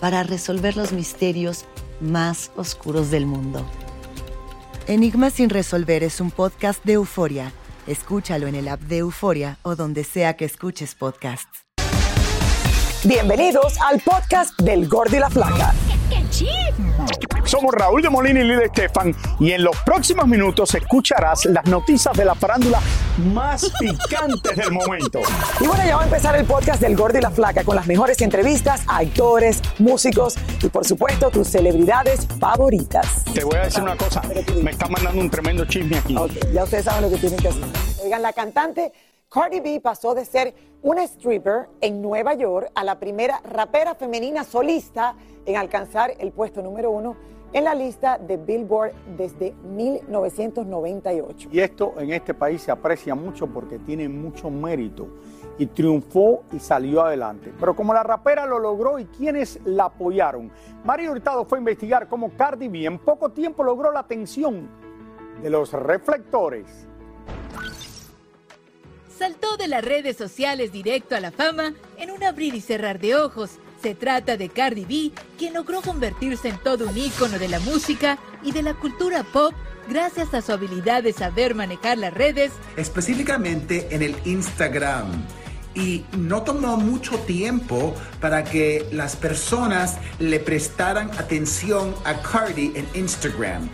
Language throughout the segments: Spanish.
para resolver los misterios más oscuros del mundo. Enigmas sin resolver es un podcast de euforia. Escúchalo en el app de Euforia o donde sea que escuches podcasts. Bienvenidos al podcast del Gordo y la Flaca. Somos Raúl de Molina y Lidia Estefan y en los próximos minutos escucharás las noticias de la farándula más picantes del momento. Y bueno, ya va a empezar el podcast del Gordo y la Flaca con las mejores entrevistas a actores, músicos y por supuesto tus celebridades favoritas. Te voy a decir una cosa, me está mandando un tremendo chisme aquí. Ya ustedes saben lo que tienen que hacer. Oigan, la cantante Cardi B pasó de ser una stripper en Nueva York a la primera rapera femenina solista en alcanzar el puesto número uno en la lista de Billboard desde 1998. Y esto en este país se aprecia mucho porque tiene mucho mérito y triunfó y salió adelante. Pero como la rapera lo logró y quienes la apoyaron, Mario Hurtado fue a investigar cómo Cardi B en poco tiempo logró la atención de los reflectores. Saltó de las redes sociales directo a la fama en un abrir y cerrar de ojos. Se trata de Cardi B, quien logró convertirse en todo un ícono de la música y de la cultura pop gracias a su habilidad de saber manejar las redes, específicamente en el Instagram. Y no tomó mucho tiempo para que las personas le prestaran atención a Cardi en Instagram.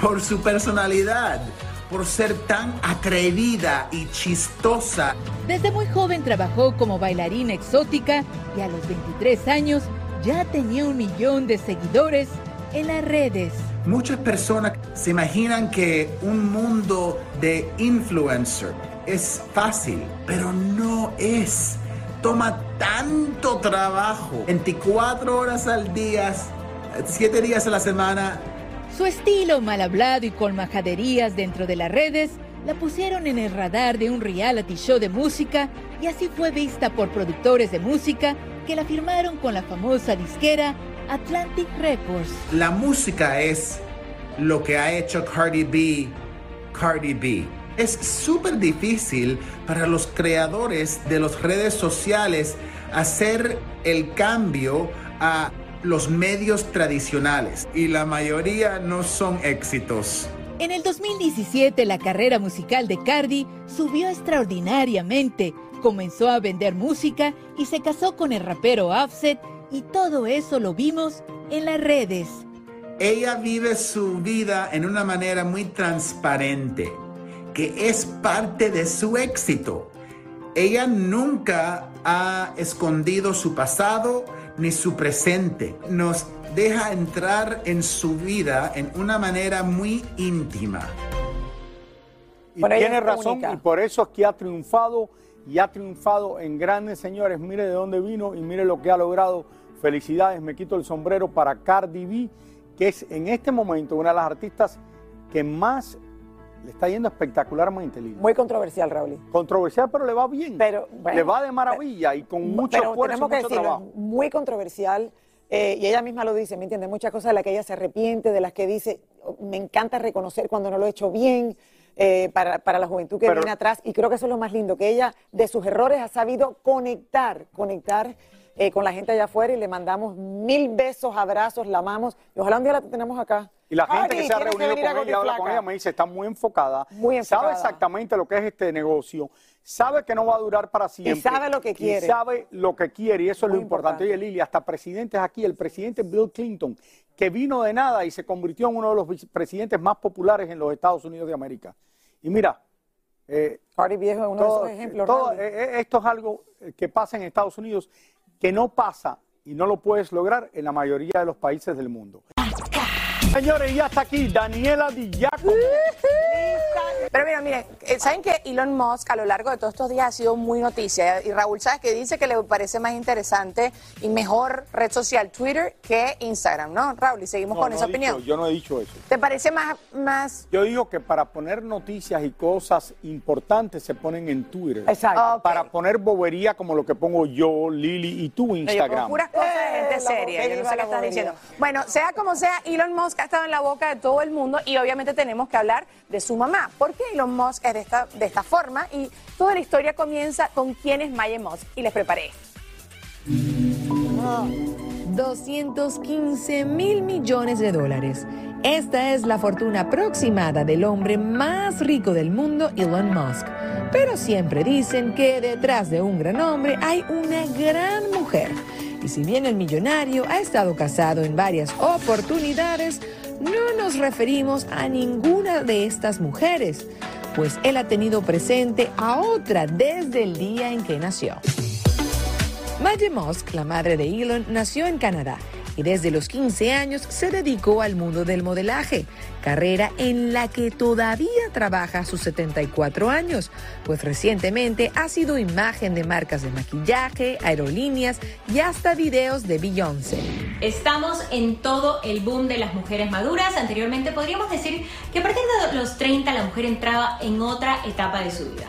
Por su personalidad por ser tan atrevida y chistosa. Desde muy joven trabajó como bailarina exótica y a los 23 años ya tenía un millón de seguidores en las redes. Muchas personas se imaginan que un mundo de influencer es fácil, pero no es. Toma tanto trabajo, 24 horas al día, 7 días a la semana, su estilo mal hablado y con majaderías dentro de las redes la pusieron en el radar de un reality show de música y así fue vista por productores de música que la firmaron con la famosa disquera Atlantic Records. La música es lo que ha hecho Cardi B, Cardi B. Es súper difícil para los creadores de las redes sociales hacer el cambio a los medios tradicionales y la mayoría no son éxitos. En el 2017 la carrera musical de Cardi subió extraordinariamente. Comenzó a vender música y se casó con el rapero Offset y todo eso lo vimos en las redes. Ella vive su vida en una manera muy transparente, que es parte de su éxito. Ella nunca ha escondido su pasado ni su presente. Nos deja entrar en su vida en una manera muy íntima. Y tiene razón y por eso es que ha triunfado y ha triunfado en grandes señores. Mire de dónde vino y mire lo que ha logrado. Felicidades, me quito el sombrero para Cardi B, que es en este momento una de las artistas que más le está yendo espectacularmente lindo. Muy controversial, Raúl. Controversial, pero le va bien. Pero, le va de maravilla y con mucho pero esfuerzo, tenemos que mucho Muy controversial. Eh, y ella misma lo dice, ¿me entiende? Muchas cosas de las que ella se arrepiente, de las que dice, oh, me encanta reconocer cuando no lo he hecho bien, eh, para, para, la juventud que viene atrás. Y creo que eso es lo más lindo, que ella de sus errores ha sabido conectar, conectar eh, con la gente allá afuera y le mandamos mil besos, abrazos, la amamos. Y ojalá un día la tenemos acá. Y la gente que se ha reunido con ella y habla con ella me dice, está muy enfocada, muy enfocada, sabe exactamente lo que es este negocio, sabe que no va a durar para siempre. Y sabe lo que quiere. Y sabe lo que quiere, y eso es lo importante. Oye, Lili, hasta presidentes aquí, el presidente Bill Clinton, que vino de nada y se convirtió en uno de los presidentes más populares en los Estados Unidos de América. Y mira, eh, Viejo es uno de esos ejemplos. Todo, eh, eh, esto es algo que pasa en Estados Unidos que no pasa y no lo puedes lograr en la mayoría de los países del mundo. Señores, ya está aquí Daniela Di Giacomo. Pero mira, miren, eh, saben que Elon Musk a lo largo de todos estos días ha sido muy noticia. Y Raúl, ¿sabes que dice que le parece más interesante y mejor red social Twitter que Instagram, ¿no? Raúl, y seguimos con esa opinión. yo no he dicho eso. ¿Te parece más, más...? Yo digo que para poner noticias y cosas importantes se ponen en Twitter. Exacto. Para poner bobería como lo que pongo yo, Lili y tú, Instagram. puras cosas de gente eh, seria. Yo no sé qué estás diciendo. Bueno, sea como sea, Elon Musk ha estado en la boca de todo el mundo y obviamente tenemos que hablar de su mamá. ¿Por qué Elon Musk es de esta, de esta forma? Y toda la historia comienza con quién es Maya Musk. Y les preparé. 215 mil millones de dólares. Esta es la fortuna aproximada del hombre más rico del mundo, Elon Musk. Pero siempre dicen que detrás de un gran hombre hay una gran mujer. Y si bien el millonario ha estado casado en varias oportunidades, no nos referimos a ninguna de estas mujeres, pues él ha tenido presente a otra desde el día en que nació. Maggie Musk, la madre de Elon, nació en Canadá y desde los 15 años se dedicó al mundo del modelaje, carrera en la que todavía trabaja a sus 74 años, pues recientemente ha sido imagen de marcas de maquillaje, aerolíneas y hasta videos de Beyoncé. Estamos en todo el boom de las mujeres maduras. Anteriormente podríamos decir que a partir de los 30 la mujer entraba en otra etapa de su vida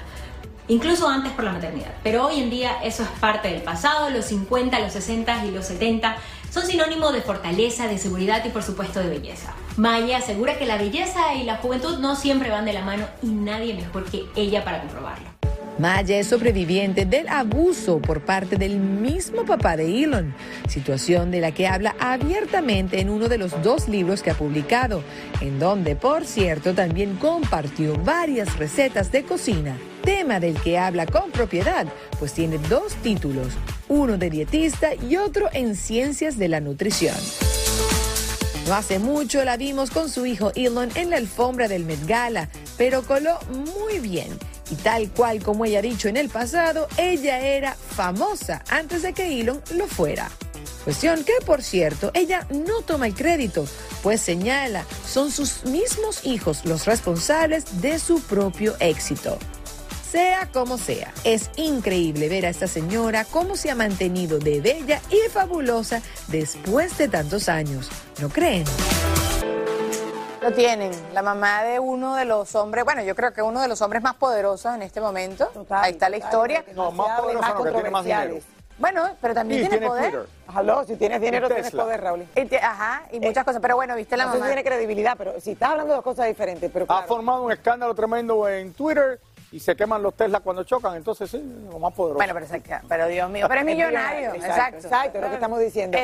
incluso antes por la maternidad. Pero hoy en día eso es parte del pasado, los 50, los 60 y los 70 son sinónimo de fortaleza, de seguridad y por supuesto de belleza. Maya asegura que la belleza y la juventud no siempre van de la mano y nadie mejor que ella para comprobarlo. Maya es sobreviviente del abuso por parte del mismo papá de Elon, situación de la que habla abiertamente en uno de los dos libros que ha publicado, en donde, por cierto, también compartió varias recetas de cocina, tema del que habla con propiedad, pues tiene dos títulos, uno de dietista y otro en ciencias de la nutrición. No hace mucho la vimos con su hijo Elon en la alfombra del Met Gala, pero coló muy bien y tal cual como ella ha dicho en el pasado, ella era famosa antes de que Elon lo fuera. Cuestión que, por cierto, ella no toma el crédito, pues señala, son sus mismos hijos los responsables de su propio éxito. Sea como sea, es increíble ver a esta señora cómo se ha mantenido de bella y fabulosa después de tantos años. ¿No creen? Lo tienen, la mamá de uno de los hombres, bueno, yo creo que uno de los hombres más poderosos en este momento. Ahí está la historia. No, más poderoso no, que tiene más dinero. Bueno, pero también tiene, poder. Aló, si tienes dinero, tienes poder, Raúl. ajá, y muchas cosas. Pero bueno, viste la no mamá. tiene credibilidad, pero si estás hablando de dos cosas diferentes. Pero Ha formado un escándalo tremendo en Twitter y se queman los Tesla cuando chocan, entonces sí, lo más poderoso. Bueno, pero, pero Dios mío, pero es millonario. Exacto, exacto, es lo que estamos diciendo.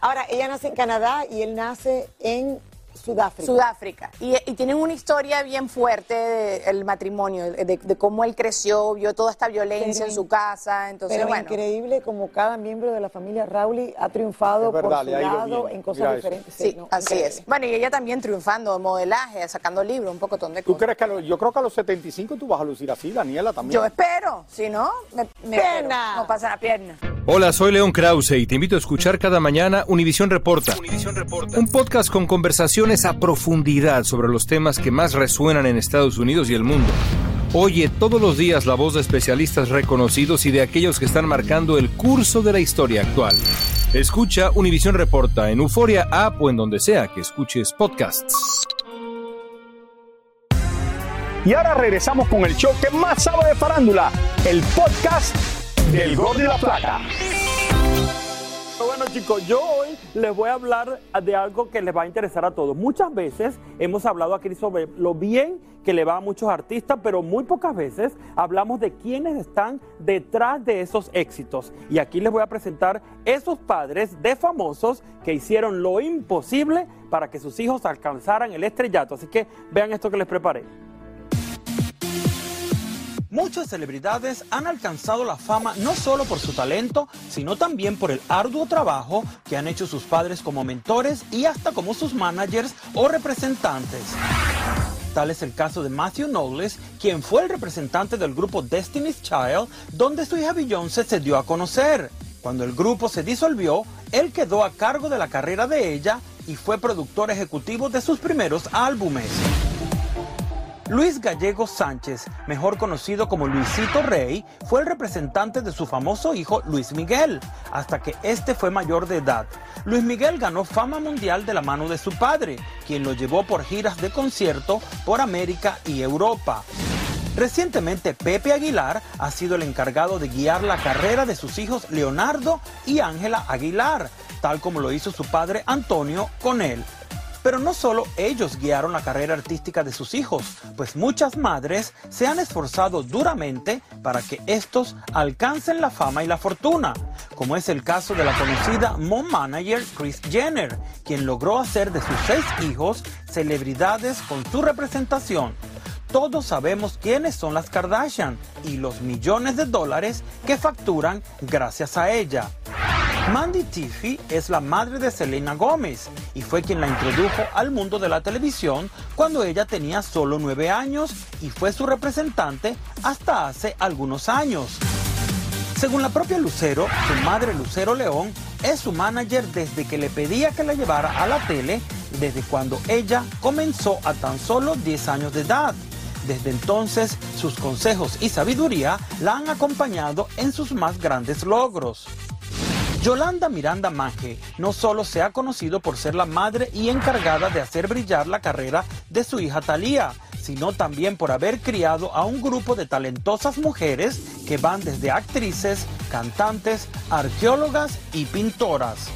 Ahora, ella nace en Canadá y él nace en Sudáfrica. Sudáfrica. Y, tienen una historia bien fuerte del matrimonio, de, cómo él creció, vio toda esta violencia en su casa. Entonces, pero increíble como cada miembro de la familia Rauli ha triunfado por su lado en cosas diferentes. Sí, así es. Bueno, y ella también triunfando en modelaje, sacando libros, un poco de cosas. ¿Tú crees que yo creo que a los 75 tú vas a lucir así, Daniela también? Yo espero, si no, me, no pasa la pierna. Hola, soy León Krause y te invito a escuchar cada mañana Univisión Reporta, Reporta, un podcast con conversaciones a profundidad sobre los temas que más resuenan en Estados Unidos y el mundo. Oye todos los días la voz de especialistas reconocidos y de aquellos que están marcando el curso de la historia actual. Escucha Univisión Reporta en Euforia App o en donde sea que escuches podcasts. Y ahora regresamos con el show que más sabe de farándula, el podcast del Gol de la Plata. Bueno chicos, yo hoy les voy a hablar de algo que les va a interesar a todos. Muchas veces hemos hablado aquí sobre lo bien que le va a muchos artistas, pero muy pocas veces hablamos de quienes están detrás de esos éxitos. Y aquí les voy a presentar esos padres de famosos que hicieron lo imposible para que sus hijos alcanzaran el estrellato. Así que vean esto que les preparé. Muchas celebridades han alcanzado la fama no solo por su talento, sino también por el arduo trabajo que han hecho sus padres como mentores y hasta como sus managers o representantes. Tal es el caso de Matthew Knowles, quien fue el representante del grupo Destiny's Child, donde su hija Beyoncé se dio a conocer. Cuando el grupo se disolvió, él quedó a cargo de la carrera de ella y fue productor ejecutivo de sus primeros álbumes. Luis Gallego Sánchez, mejor conocido como Luisito Rey, fue el representante de su famoso hijo Luis Miguel, hasta que este fue mayor de edad. Luis Miguel ganó fama mundial de la mano de su padre, quien lo llevó por giras de concierto por América y Europa. Recientemente, Pepe Aguilar ha sido el encargado de guiar la carrera de sus hijos Leonardo y Ángela Aguilar, tal como lo hizo su padre Antonio con él. Pero no solo ellos guiaron la carrera artística de sus hijos, pues muchas madres se han esforzado duramente para que estos alcancen la fama y la fortuna, como es el caso de la conocida mom manager Kris Jenner, quien logró hacer de sus seis hijos celebridades con su representación. Todos sabemos quiénes son las Kardashian y los millones de dólares que facturan gracias a ella. Mandy Tiffy es la madre de Selena Gómez y fue quien la introdujo al mundo de la televisión cuando ella tenía solo nueve años y fue su representante hasta hace algunos años. Según la propia Lucero, su madre Lucero León es su manager desde que le pedía que la llevara a la tele desde cuando ella comenzó a tan solo 10 años de edad. Desde entonces, sus consejos y sabiduría la han acompañado en sus más grandes logros. Yolanda Miranda Maje no solo se ha conocido por ser la madre y encargada de hacer brillar la carrera de su hija Thalía, sino también por haber criado a un grupo de talentosas mujeres que van desde actrices, cantantes, arqueólogas y pintoras.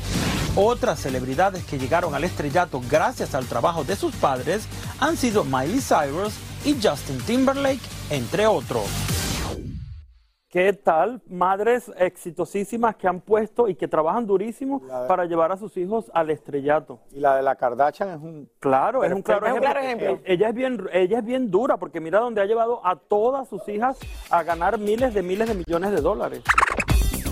Otras celebridades que llegaron al estrellato gracias al trabajo de sus padres han sido Miley Cyrus y Justin Timberlake, entre otros. ¿Qué tal? Madres exitosísimas que han puesto y que trabajan durísimo para llevar a sus hijos al estrellato. Y la de la Kardashian es un claro, es un claro, ejemplo. Ella es bien, ella es bien dura porque mira dónde ha llevado a todas sus hijas a ganar miles de miles de millones de dólares.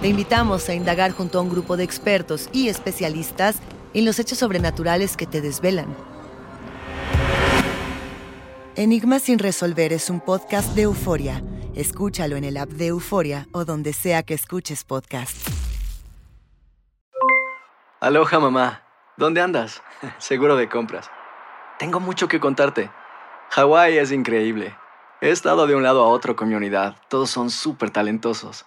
te invitamos a indagar junto a un grupo de expertos y especialistas en los hechos sobrenaturales que te desvelan. Enigma sin resolver es un podcast de euforia. Escúchalo en el app de Euforia o donde sea que escuches podcast. Aloha mamá, ¿dónde andas? Seguro de compras. Tengo mucho que contarte. Hawái es increíble. He estado de un lado a otro con mi unidad. Todos son súper talentosos.